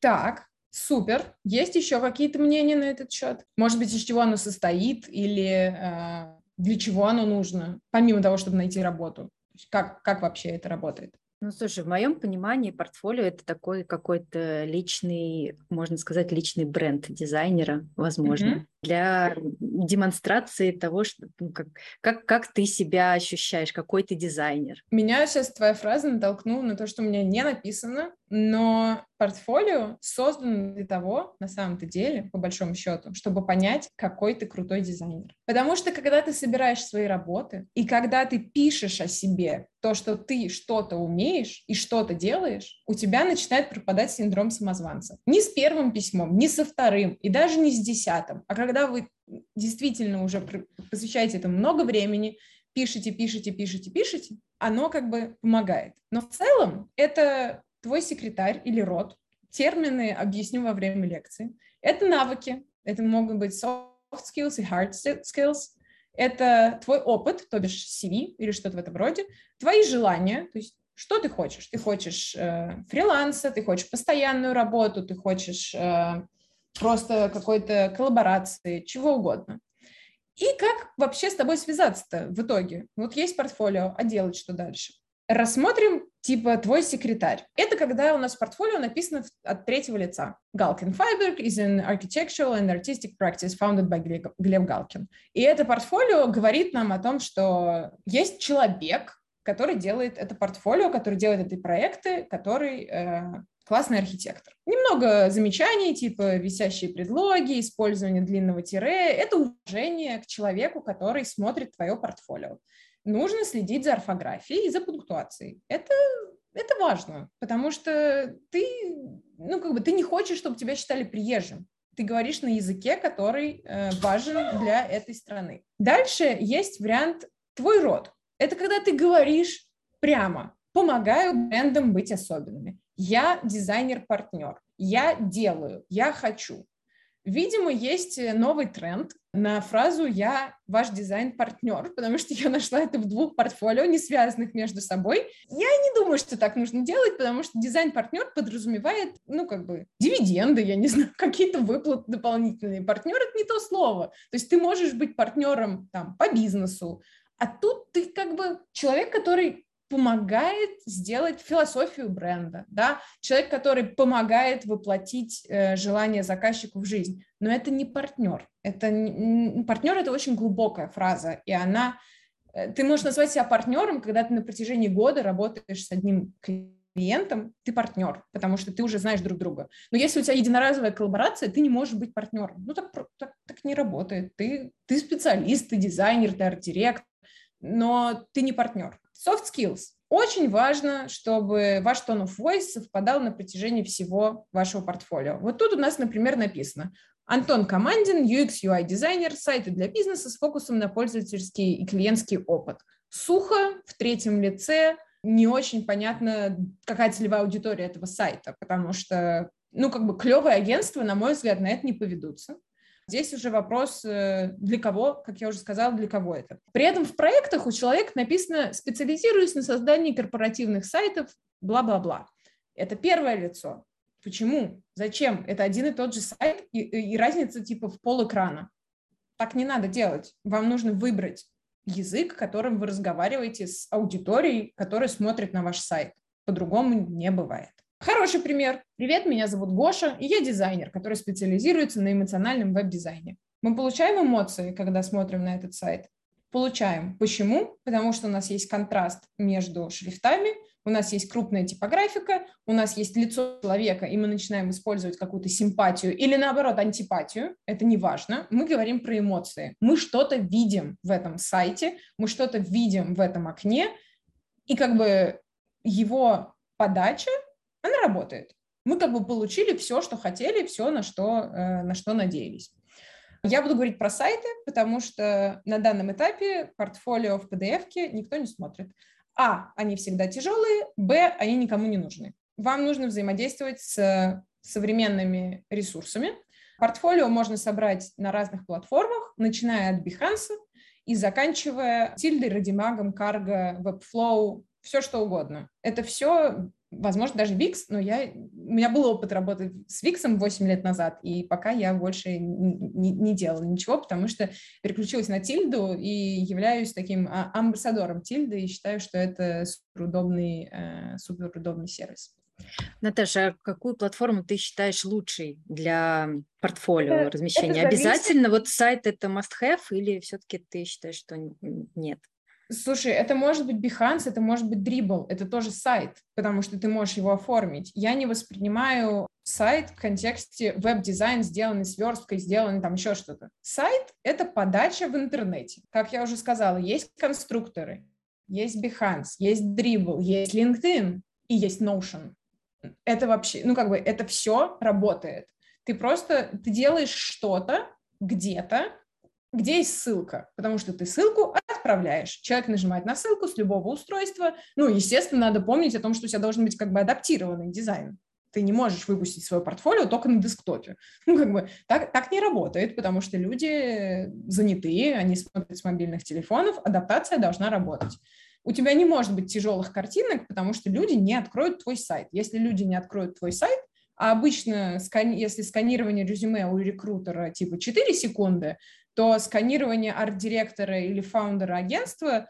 Так, Супер. Есть еще какие-то мнения на этот счет? Может быть, из чего оно состоит или э, для чего оно нужно, помимо того, чтобы найти работу? Как, как вообще это работает? Ну, слушай, в моем понимании портфолио это такой какой-то личный, можно сказать, личный бренд дизайнера, возможно, mm-hmm. для демонстрации того, что, ну, как, как, как ты себя ощущаешь, какой ты дизайнер. Меня сейчас твоя фраза натолкнула на то, что у меня не написано, но портфолио создано для того, на самом-то деле, по большому счету, чтобы понять, какой ты крутой дизайнер. Потому что когда ты собираешь свои работы, и когда ты пишешь о себе то, что ты что-то умеешь и что-то делаешь, у тебя начинает пропадать синдром самозванца. Не с первым письмом, не со вторым, и даже не с десятым, а когда вы действительно уже посвящаете этому много времени, пишете, пишете, пишете, пишете, оно как бы помогает. Но в целом это твой секретарь или род. Термины объясню во время лекции. Это навыки. Это могут быть soft skills и hard skills. Это твой опыт, то бишь CV или что-то в этом роде. Твои желания, то есть что ты хочешь? Ты хочешь э, фриланса, ты хочешь постоянную работу, ты хочешь э, просто какой-то коллаборации, чего угодно. И как вообще с тобой связаться-то в итоге? Вот есть портфолио, а делать что дальше? Рассмотрим типа твой секретарь. Это когда у нас портфолио написано от третьего лица. Галкин Freiberg is an architectural and artistic practice founded by Глеб Галкин. И это портфолио говорит нам о том, что есть человек, который делает это портфолио, который делает эти проекты, который э, классный архитектор. Немного замечаний, типа висящие предлоги, использование длинного тире. Это уважение к человеку, который смотрит твое портфолио нужно следить за орфографией и за пунктуацией. Это, это важно, потому что ты, ну, как бы, ты не хочешь, чтобы тебя считали приезжим. Ты говоришь на языке, который э, важен для этой страны. Дальше есть вариант «твой род». Это когда ты говоришь прямо «помогаю брендам быть особенными». Я дизайнер-партнер. Я делаю, я хочу. Видимо, есть э, новый тренд на фразу «я ваш дизайн-партнер», потому что я нашла это в двух портфолио, не связанных между собой. Я не думаю, что так нужно делать, потому что дизайн-партнер подразумевает, ну, как бы, дивиденды, я не знаю, какие-то выплаты дополнительные. Партнер — это не то слово. То есть ты можешь быть партнером там по бизнесу, а тут ты как бы человек, который помогает сделать философию бренда, да, человек, который помогает воплотить э, желание заказчику в жизнь, но это не партнер, это не, партнер это очень глубокая фраза, и она, э, ты можешь назвать себя партнером, когда ты на протяжении года работаешь с одним клиентом, ты партнер, потому что ты уже знаешь друг друга. Но если у тебя единоразовая коллаборация, ты не можешь быть партнером. Ну, так, так, так не работает. Ты, ты специалист, ты дизайнер, ты арт-директор, но ты не партнер. Soft skills. Очень важно, чтобы ваш tone of voice совпадал на протяжении всего вашего портфолио. Вот тут у нас, например, написано Антон Командин, UX, UI дизайнер, сайты для бизнеса с фокусом на пользовательский и клиентский опыт. Сухо, в третьем лице, не очень понятно, какая целевая аудитория этого сайта, потому что, ну, как бы клевые агентства, на мой взгляд, на это не поведутся. Здесь уже вопрос, э, для кого, как я уже сказала, для кого это. При этом в проектах у человека написано «специализируюсь на создании корпоративных сайтов, бла-бла-бла». Это первое лицо. Почему? Зачем? Это один и тот же сайт, и, и разница типа в пол экрана. Так не надо делать. Вам нужно выбрать язык, которым вы разговариваете с аудиторией, которая смотрит на ваш сайт. По-другому не бывает. Хороший пример. Привет, меня зовут Гоша, и я дизайнер, который специализируется на эмоциональном веб-дизайне. Мы получаем эмоции, когда смотрим на этот сайт? Получаем. Почему? Потому что у нас есть контраст между шрифтами, у нас есть крупная типографика, у нас есть лицо человека, и мы начинаем использовать какую-то симпатию или, наоборот, антипатию, это не важно. Мы говорим про эмоции. Мы что-то видим в этом сайте, мы что-то видим в этом окне, и как бы его подача, она работает. Мы как бы получили все, что хотели, все, на что, э, на что надеялись. Я буду говорить про сайты, потому что на данном этапе портфолио в PDF никто не смотрит. А, они всегда тяжелые, Б, они никому не нужны. Вам нужно взаимодействовать с современными ресурсами. Портфолио можно собрать на разных платформах, начиная от Behance и заканчивая Тильдой, Радимагом, Cargo, Webflow, все что угодно. Это все возможно, даже Викс, но я, у меня был опыт работы с Виксом 8 лет назад, и пока я больше не, не делала ничего, потому что переключилась на Тильду и являюсь таким а, амбассадором Тильды, и считаю, что это суперудобный, э, суперудобный сервис. Наташа, а какую платформу ты считаешь лучшей для портфолио это, размещения? Это Обязательно вот сайт это must-have или все-таки ты считаешь, что нет? Слушай, это может быть Behance, это может быть Dribbble, это тоже сайт, потому что ты можешь его оформить. Я не воспринимаю сайт в контексте веб-дизайн, сделанный сверсткой, сделанный там еще что-то. Сайт — это подача в интернете. Как я уже сказала, есть конструкторы, есть Behance, есть Dribble, есть LinkedIn и есть Notion. Это вообще, ну как бы, это все работает. Ты просто, ты делаешь что-то где-то, где есть ссылка, потому что ты ссылку отправляешь. Человек нажимает на ссылку с любого устройства. Ну, естественно, надо помнить о том, что у тебя должен быть как бы адаптированный дизайн. Ты не можешь выпустить свое портфолио только на десктопе. Ну, как бы так, так не работает, потому что люди занятые, они смотрят с мобильных телефонов, адаптация должна работать. У тебя не может быть тяжелых картинок, потому что люди не откроют твой сайт. Если люди не откроют твой сайт, а обычно, если сканирование резюме у рекрутера типа 4 секунды, то сканирование арт-директора или фаундера агентства,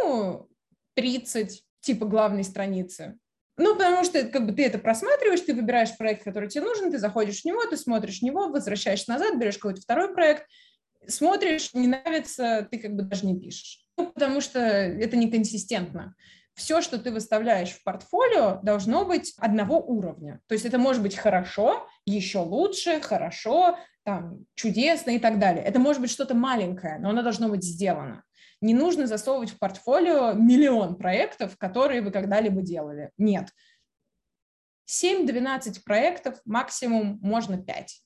ну, 30, типа главной страницы. Ну, потому что как бы ты это просматриваешь, ты выбираешь проект, который тебе нужен, ты заходишь в него, ты смотришь в него, возвращаешься назад, берешь какой-то второй проект, смотришь, не нравится, ты как бы даже не пишешь. Ну, потому что это неконсистентно. Все, что ты выставляешь в портфолио, должно быть одного уровня. То есть это может быть хорошо, еще лучше, хорошо, там, чудесно и так далее. Это может быть что-то маленькое, но оно должно быть сделано. Не нужно засовывать в портфолио миллион проектов, которые вы когда-либо делали. Нет. 7-12 проектов, максимум можно 5.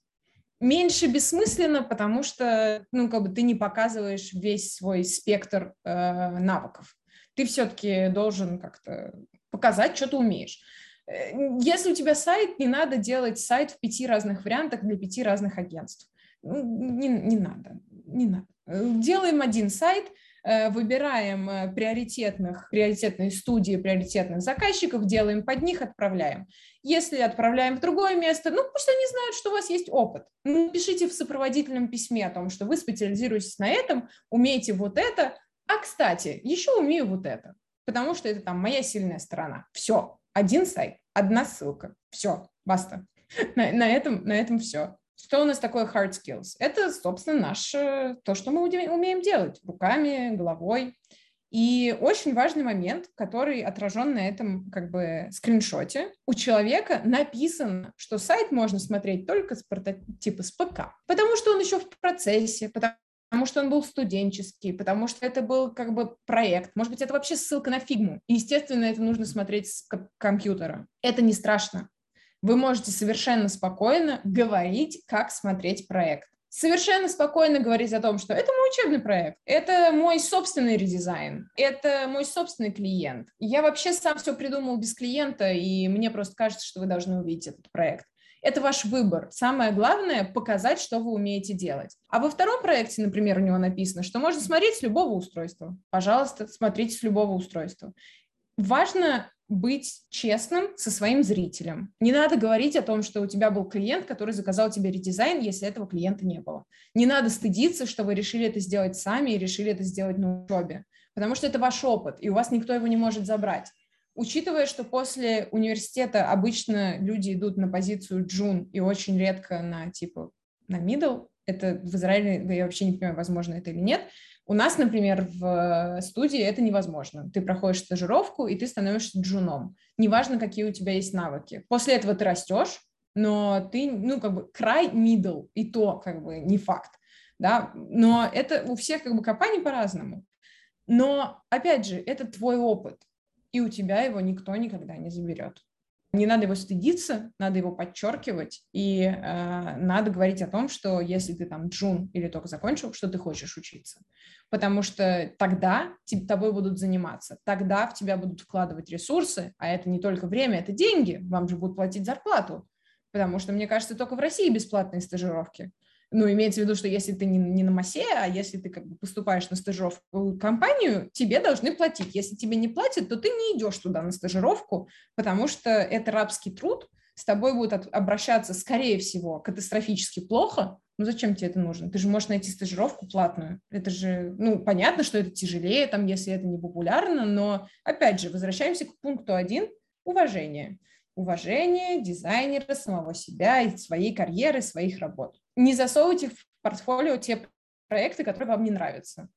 Меньше бессмысленно, потому что ну, как бы ты не показываешь весь свой спектр э, навыков. Ты все-таки должен как-то показать, что ты умеешь. Э, если у тебя сайт, не надо делать сайт в пяти разных вариантах для пяти разных агентств. Ну, не, не надо, не надо. Делаем один сайт, э, выбираем э, приоритетных, приоритетные студии, приоритетных заказчиков, делаем под них, отправляем. Если отправляем в другое место, ну пусть они знают, что у вас есть опыт. Ну, пишите в сопроводительном письме о том, что вы специализируетесь на этом, умеете вот это, а, кстати, еще умею вот это, потому что это там моя сильная сторона. Все, один сайт, одна ссылка. Все, баста. На, на, этом, на этом все. Что у нас такое hard skills? Это, собственно, наше, то, что мы умеем делать руками, головой. И очень важный момент, который отражен на этом как бы скриншоте. У человека написано, что сайт можно смотреть только с прототипа с ПК, потому что он еще в процессе, потому потому что он был студенческий, потому что это был как бы проект. Может быть, это вообще ссылка на фигму. И, естественно, это нужно смотреть с компьютера. Это не страшно. Вы можете совершенно спокойно говорить, как смотреть проект. Совершенно спокойно говорить о том, что это мой учебный проект, это мой собственный редизайн, это мой собственный клиент. Я вообще сам все придумал без клиента, и мне просто кажется, что вы должны увидеть этот проект. Это ваш выбор. Самое главное – показать, что вы умеете делать. А во втором проекте, например, у него написано, что можно смотреть с любого устройства. Пожалуйста, смотрите с любого устройства. Важно быть честным со своим зрителем. Не надо говорить о том, что у тебя был клиент, который заказал тебе редизайн, если этого клиента не было. Не надо стыдиться, что вы решили это сделать сами и решили это сделать на учебе, потому что это ваш опыт, и у вас никто его не может забрать. Учитывая, что после университета обычно люди идут на позицию джун и очень редко на типа на middle, это в Израиле, я вообще не понимаю, возможно это или нет, у нас, например, в студии это невозможно. Ты проходишь стажировку, и ты становишься джуном. Неважно, какие у тебя есть навыки. После этого ты растешь, но ты, ну, как бы край middle, и то, как бы, не факт, да, но это у всех, как бы, компаний по-разному. Но, опять же, это твой опыт, и у тебя его никто никогда не заберет. Не надо его стыдиться, надо его подчеркивать, и э, надо говорить о том, что если ты там джун или только закончил, что ты хочешь учиться. Потому что тогда тобой будут заниматься, тогда в тебя будут вкладывать ресурсы, а это не только время, это деньги, вам же будут платить зарплату. Потому что, мне кажется, только в России бесплатные стажировки. Ну, имеется в виду, что если ты не, не на массе, а если ты как бы поступаешь на стажировку в компанию, тебе должны платить. Если тебе не платят, то ты не идешь туда на стажировку, потому что это рабский труд, с тобой будут от, обращаться, скорее всего, катастрофически плохо. Ну, зачем тебе это нужно? Ты же можешь найти стажировку платную. Это же, ну, понятно, что это тяжелее, там, если это не популярно, но, опять же, возвращаемся к пункту один – уважение уважение дизайнера, самого себя и своей карьеры, своих работ. Не засовывайте в портфолио те проекты, которые вам не нравятся.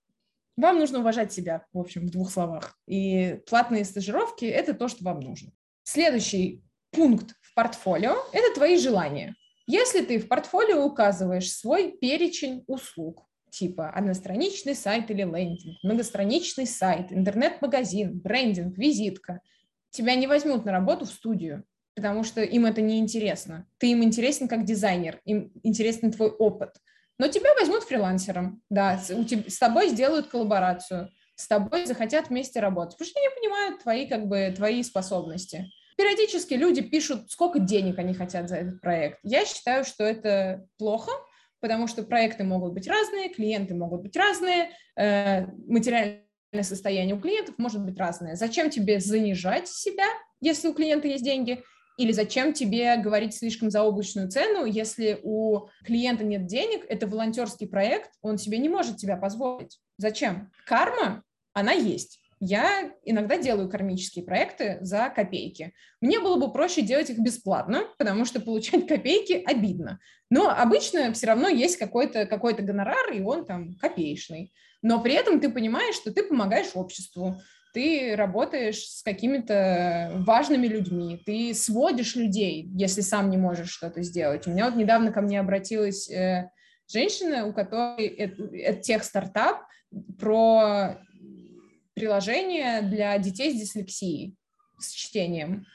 Вам нужно уважать себя, в общем, в двух словах. И платные стажировки – это то, что вам нужно. Следующий пункт в портфолио – это твои желания. Если ты в портфолио указываешь свой перечень услуг, типа одностраничный сайт или лендинг, многостраничный сайт, интернет-магазин, брендинг, визитка, тебя не возьмут на работу в студию потому что им это не интересно. Ты им интересен как дизайнер, им интересен твой опыт. Но тебя возьмут фрилансером, да, у тебя, с тобой сделают коллаборацию, с тобой захотят вместе работать, потому что они понимают твои, как бы, твои способности. Периодически люди пишут, сколько денег они хотят за этот проект. Я считаю, что это плохо, потому что проекты могут быть разные, клиенты могут быть разные, э, материальное состояние у клиентов может быть разное. Зачем тебе занижать себя, если у клиента есть деньги, или зачем тебе говорить слишком заоблачную цену, если у клиента нет денег, это волонтерский проект, он себе не может тебя позволить. Зачем? Карма, она есть. Я иногда делаю кармические проекты за копейки. Мне было бы проще делать их бесплатно, потому что получать копейки обидно. Но обычно все равно есть какой-то какой гонорар, и он там копеечный. Но при этом ты понимаешь, что ты помогаешь обществу, ты работаешь с какими-то важными людьми, ты сводишь людей, если сам не можешь что-то сделать. У меня вот недавно ко мне обратилась э, женщина, у которой это, тех стартап про приложение для детей с дислексией, с чтением.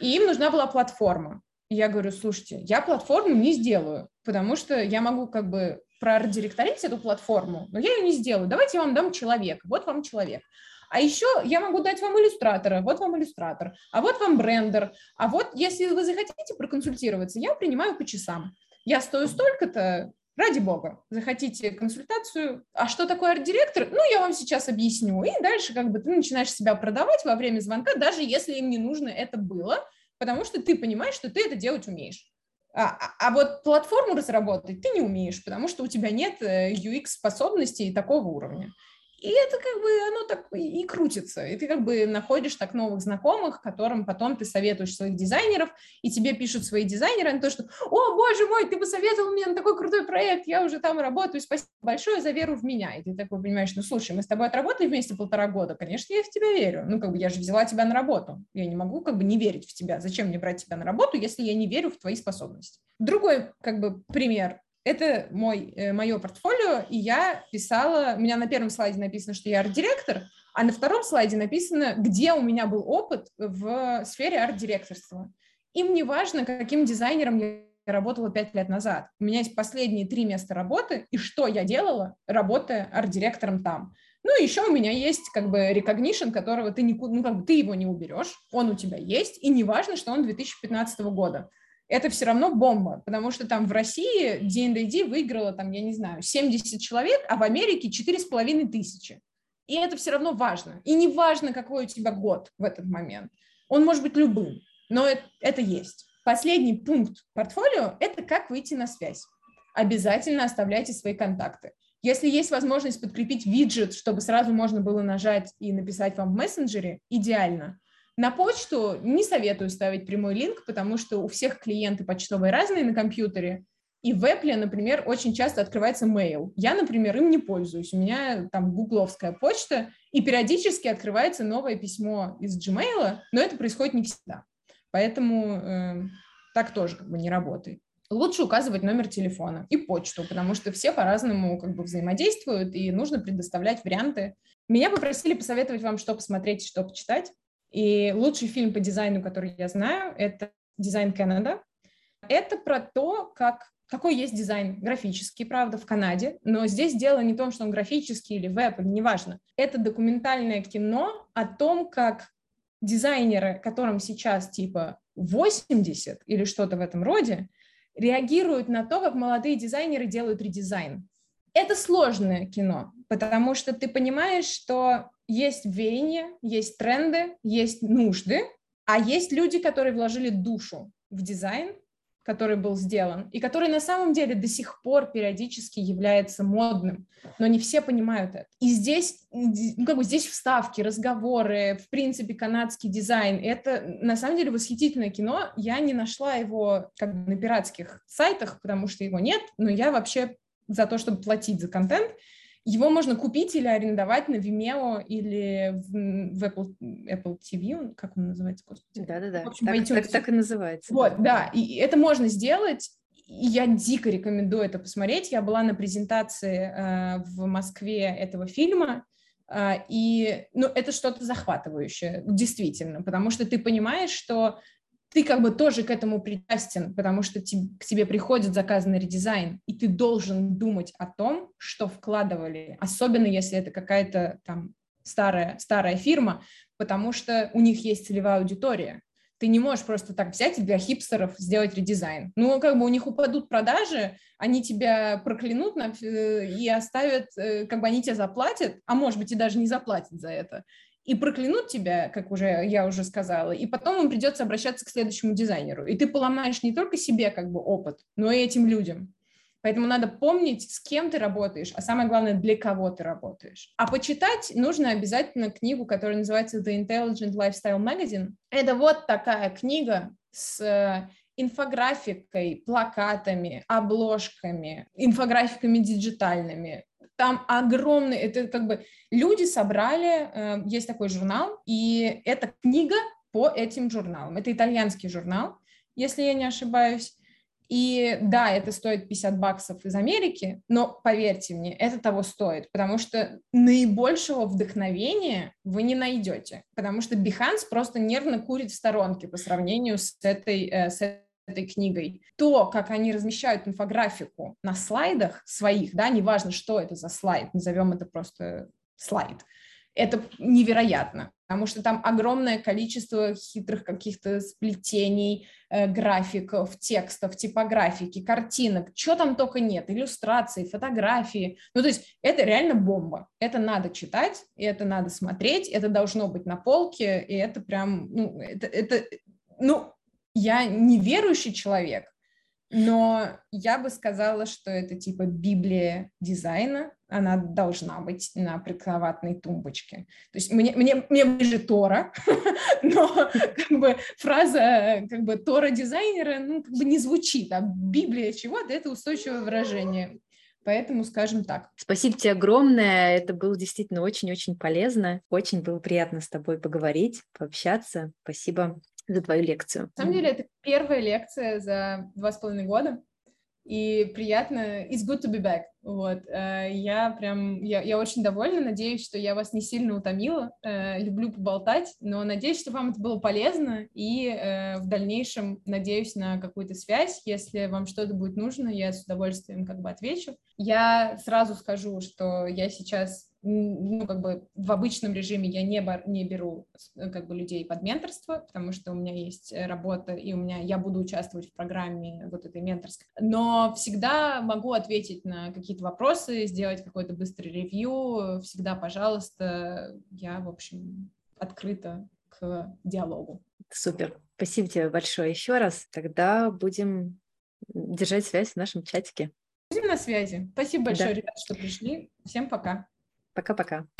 И им нужна была платформа. И я говорю, слушайте, я платформу не сделаю, потому что я могу как бы проордиректорить эту платформу, но я ее не сделаю. Давайте я вам дам человека. Вот вам человек. А еще я могу дать вам иллюстратора, вот вам иллюстратор, а вот вам брендер, а вот если вы захотите проконсультироваться, я принимаю по часам. Я стою столько-то, ради бога, захотите консультацию, а что такое арт-директор? Ну, я вам сейчас объясню. И дальше как бы ты начинаешь себя продавать во время звонка, даже если им не нужно это было, потому что ты понимаешь, что ты это делать умеешь. А, а, а вот платформу разработать ты не умеешь, потому что у тебя нет UX-способностей э, такого уровня. И это как бы оно так и крутится. И ты как бы находишь так новых знакомых, которым потом ты советуешь своих дизайнеров, и тебе пишут свои дизайнеры на то, что «О, боже мой, ты посоветовал мне на такой крутой проект, я уже там работаю, спасибо большое за веру в меня». И ты такой понимаешь, ну слушай, мы с тобой отработали вместе полтора года, конечно, я в тебя верю. Ну как бы я же взяла тебя на работу. Я не могу как бы не верить в тебя. Зачем мне брать тебя на работу, если я не верю в твои способности? Другой как бы пример это мой, э, мое портфолио, и я писала, у меня на первом слайде написано, что я арт-директор, а на втором слайде написано, где у меня был опыт в сфере арт-директорства. Им не важно, каким дизайнером я работала пять лет назад. У меня есть последние три места работы, и что я делала, работая арт-директором там. Ну, еще у меня есть как бы recognition, которого ты, никуда, ну, как бы ты его не уберешь, он у тебя есть, и не важно, что он 2015 года это все равно бомба, потому что там в России D&D выиграла, там, я не знаю, 70 человек, а в Америке 4,5 тысячи. И это все равно важно. И не важно, какой у тебя год в этот момент. Он может быть любым, но это, это есть. Последний пункт портфолио – это как выйти на связь. Обязательно оставляйте свои контакты. Если есть возможность подкрепить виджет, чтобы сразу можно было нажать и написать вам в мессенджере, идеально. На почту не советую ставить прямой линк, потому что у всех клиенты почтовые разные на компьютере, и в Apple, например, очень часто открывается mail. Я, например, им не пользуюсь. У меня там гугловская почта, и периодически открывается новое письмо из Gmail, но это происходит не всегда. Поэтому э, так тоже как бы не работает. Лучше указывать номер телефона и почту, потому что все по-разному как бы взаимодействуют, и нужно предоставлять варианты. Меня попросили посоветовать вам, что посмотреть, что почитать. И лучший фильм по дизайну, который я знаю, это «Дизайн Канада». Это про то, как какой есть дизайн графический, правда, в Канаде, но здесь дело не в том, что он графический или веб, неважно. Это документальное кино о том, как дизайнеры, которым сейчас типа 80 или что-то в этом роде, реагируют на то, как молодые дизайнеры делают редизайн. Это сложное кино, потому что ты понимаешь, что есть веяния, есть тренды, есть нужды, а есть люди, которые вложили душу в дизайн, который был сделан, и который на самом деле до сих пор периодически является модным, но не все понимают это. И здесь, ну, как бы здесь вставки, разговоры, в принципе, канадский дизайн, это на самом деле восхитительное кино. Я не нашла его как бы на пиратских сайтах, потому что его нет, но я вообще за то, чтобы платить за контент, его можно купить или арендовать на Vimeo или в, в Apple, Apple TV, как он называется? Да-да-да, так, так, так и называется. Вот, да. да, и это можно сделать, и я дико рекомендую это посмотреть. Я была на презентации э, в Москве этого фильма, э, и ну, это что-то захватывающее, действительно, потому что ты понимаешь, что ты как бы тоже к этому причастен, потому что к тебе приходит заказ на редизайн, и ты должен думать о том, что вкладывали, особенно если это какая-то там старая, старая фирма, потому что у них есть целевая аудитория. Ты не можешь просто так взять и для хипстеров сделать редизайн. Ну, как бы у них упадут продажи, они тебя проклянут э, и оставят, э, как бы они тебе заплатят, а может быть и даже не заплатят за это и проклянут тебя, как уже я уже сказала, и потом им придется обращаться к следующему дизайнеру. И ты поломаешь не только себе как бы опыт, но и этим людям. Поэтому надо помнить, с кем ты работаешь, а самое главное, для кого ты работаешь. А почитать нужно обязательно книгу, которая называется The Intelligent Lifestyle Magazine. Это вот такая книга с э, инфографикой, плакатами, обложками, инфографиками диджитальными, там огромный, это как бы люди собрали, э, есть такой журнал, и это книга по этим журналам. Это итальянский журнал, если я не ошибаюсь. И да, это стоит 50 баксов из Америки, но поверьте мне, это того стоит, потому что наибольшего вдохновения вы не найдете, потому что Behance просто нервно курит в сторонке по сравнению с этой, э, с этой книгой, то, как они размещают инфографику на слайдах своих, да, неважно, что это за слайд, назовем это просто слайд, это невероятно, потому что там огромное количество хитрых каких-то сплетений, э, графиков, текстов, типографики, картинок, что там только нет, иллюстрации, фотографии. Ну, то есть это реально бомба. Это надо читать, и это надо смотреть, это должно быть на полке, и это прям, ну, это, это ну, я не верующий человек, но я бы сказала, что это типа Библия дизайна, она должна быть на прикроватной тумбочке. То есть мне, мне, мне ближе Тора, но как бы фраза как бы Тора дизайнера ну, как бы не звучит, а Библия чего-то — это устойчивое выражение. Поэтому скажем так. Спасибо тебе огромное. Это было действительно очень-очень полезно. Очень было приятно с тобой поговорить, пообщаться. Спасибо за твою лекцию? На самом деле, это первая лекция за два с половиной года, и приятно, it's good to be back, вот, э, я прям, я, я очень довольна, надеюсь, что я вас не сильно утомила, э, люблю поболтать, но надеюсь, что вам это было полезно, и э, в дальнейшем надеюсь на какую-то связь, если вам что-то будет нужно, я с удовольствием как бы отвечу. Я сразу скажу, что я сейчас ну, как бы в обычном режиме я не, бар, не беру э, как бы людей под менторство, потому что у меня есть э, работа, и у меня я буду участвовать в программе вот этой менторской. Но всегда могу ответить на какие-то вопросы, сделать какой-то быстрый ревью. Всегда, пожалуйста, я, в общем, открыта к диалогу. Супер. Спасибо тебе большое еще раз. Тогда будем держать связь в нашем чатике. Будем на связи. Спасибо большое, да. ребята, что пришли. Всем пока. Пока-пока.